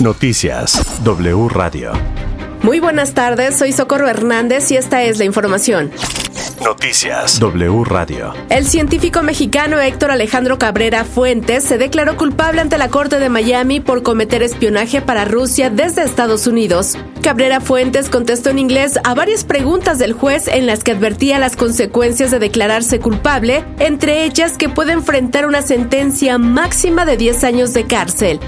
Noticias W Radio. Muy buenas tardes, soy Socorro Hernández y esta es la información. Noticias W Radio. El científico mexicano Héctor Alejandro Cabrera Fuentes se declaró culpable ante la Corte de Miami por cometer espionaje para Rusia desde Estados Unidos. Cabrera Fuentes contestó en inglés a varias preguntas del juez en las que advertía las consecuencias de declararse culpable, entre ellas que puede enfrentar una sentencia máxima de 10 años de cárcel.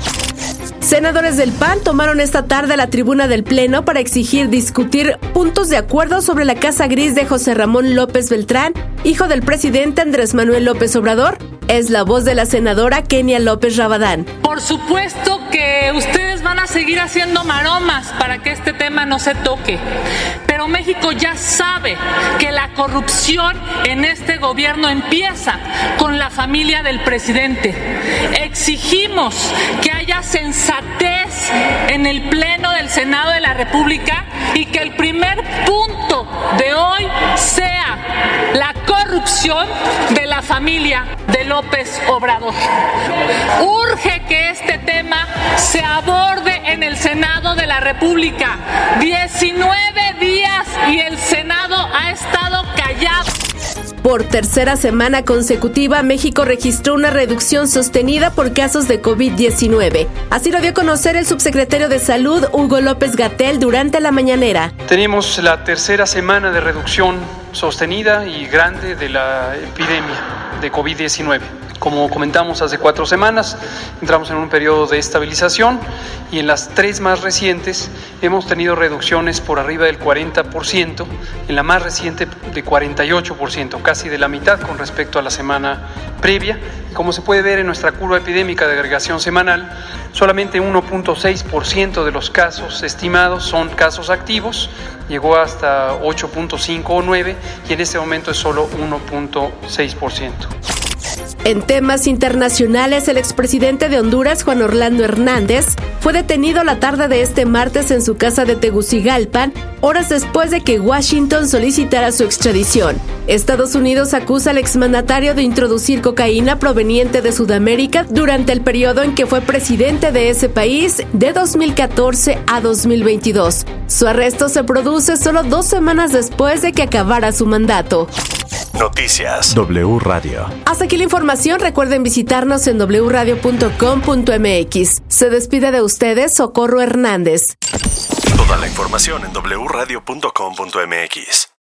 Senadores del PAN tomaron esta tarde la tribuna del Pleno para exigir discutir puntos de acuerdo sobre la Casa Gris de José Ramón López Beltrán, hijo del presidente Andrés Manuel López Obrador. Es la voz de la senadora Kenia López Rabadán. Por supuesto que ustedes van a seguir haciendo maromas para que este tema no se toque. México ya sabe que la corrupción en este gobierno empieza con la familia del presidente. Exigimos que haya sensatez en el Pleno del Senado de la República y que el primer punto de hoy sea la corrupción de la familia de López Obrador. Urge que este tema se aborde en el Senado de la República. 19 Por tercera semana consecutiva, México registró una reducción sostenida por casos de COVID-19. Así lo dio a conocer el subsecretario de Salud, Hugo López Gatel, durante la mañanera. Tenemos la tercera semana de reducción sostenida y grande de la epidemia de COVID-19. Como comentamos hace cuatro semanas, entramos en un periodo de estabilización y en las tres más recientes hemos tenido reducciones por arriba del 40%, en la más reciente de 48%, casi de la mitad con respecto a la semana previa. Como se puede ver en nuestra curva epidémica de agregación semanal, solamente 1.6% de los casos estimados son casos activos, llegó hasta 8.5 o 9 y en este momento es solo 1.6%. En temas internacionales, el expresidente de Honduras, Juan Orlando Hernández, fue detenido la tarde de este martes en su casa de Tegucigalpan, horas después de que Washington solicitara su extradición. Estados Unidos acusa al exmandatario de introducir cocaína proveniente de Sudamérica durante el periodo en que fue presidente de ese país de 2014 a 2022. Su arresto se produce solo dos semanas después de que acabara su mandato. Noticias W Radio. Hasta aquí la información. Recuerden visitarnos en wradio.com.mx. Se despide de ustedes Socorro Hernández. Toda la información en wradio.com.mx.